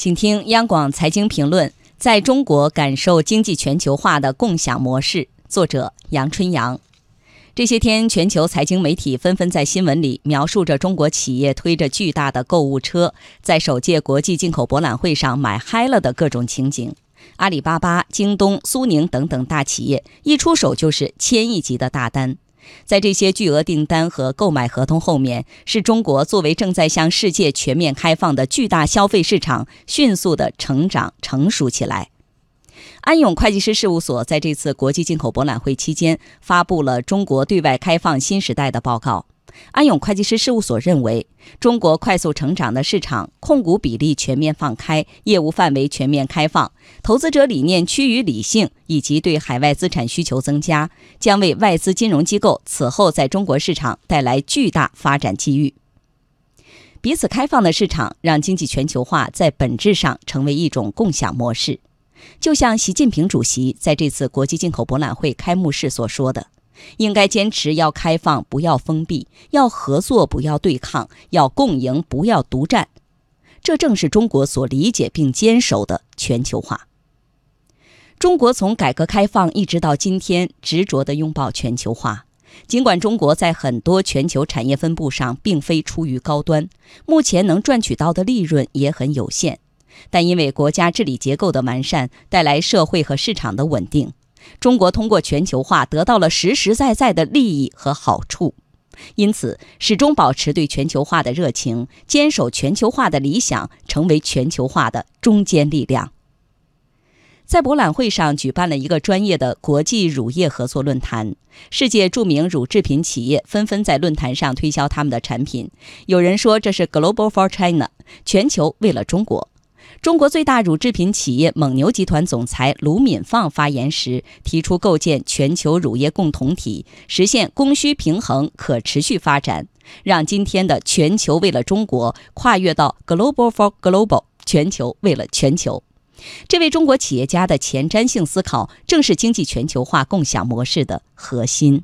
请听央广财经评论：在中国感受经济全球化的共享模式。作者杨春阳。这些天，全球财经媒体纷纷在新闻里描述着中国企业推着巨大的购物车，在首届国际进口博览会上买嗨了的各种情景。阿里巴巴、京东、苏宁等等大企业一出手就是千亿级的大单。在这些巨额订单和购买合同后面，是中国作为正在向世界全面开放的巨大消费市场，迅速的成长成熟起来。安永会计师事务所在这次国际进口博览会期间，发布了《中国对外开放新时代》的报告。安永会计师事务所认为，中国快速成长的市场控股比例全面放开，业务范围全面开放，投资者理念趋于理性，以及对海外资产需求增加，将为外资金融机构此后在中国市场带来巨大发展机遇。彼此开放的市场让经济全球化在本质上成为一种共享模式，就像习近平主席在这次国际进口博览会开幕式所说的。应该坚持要开放，不要封闭；要合作，不要对抗；要共赢，不要独占。这正是中国所理解并坚守的全球化。中国从改革开放一直到今天，执着地拥抱全球化。尽管中国在很多全球产业分布上并非出于高端，目前能赚取到的利润也很有限，但因为国家治理结构的完善，带来社会和市场的稳定。中国通过全球化得到了实实在在的利益和好处，因此始终保持对全球化的热情，坚守全球化的理想，成为全球化的中坚力量。在博览会上举办了一个专业的国际乳业合作论坛，世界著名乳制品企业纷纷在论坛上推销他们的产品。有人说这是 Global for China，全球为了中国。中国最大乳制品企业蒙牛集团总裁卢敏放发言时提出，构建全球乳业共同体，实现供需平衡、可持续发展，让今天的全球为了中国跨越到 Global for Global，全球为了全球。这位中国企业家的前瞻性思考，正是经济全球化共享模式的核心。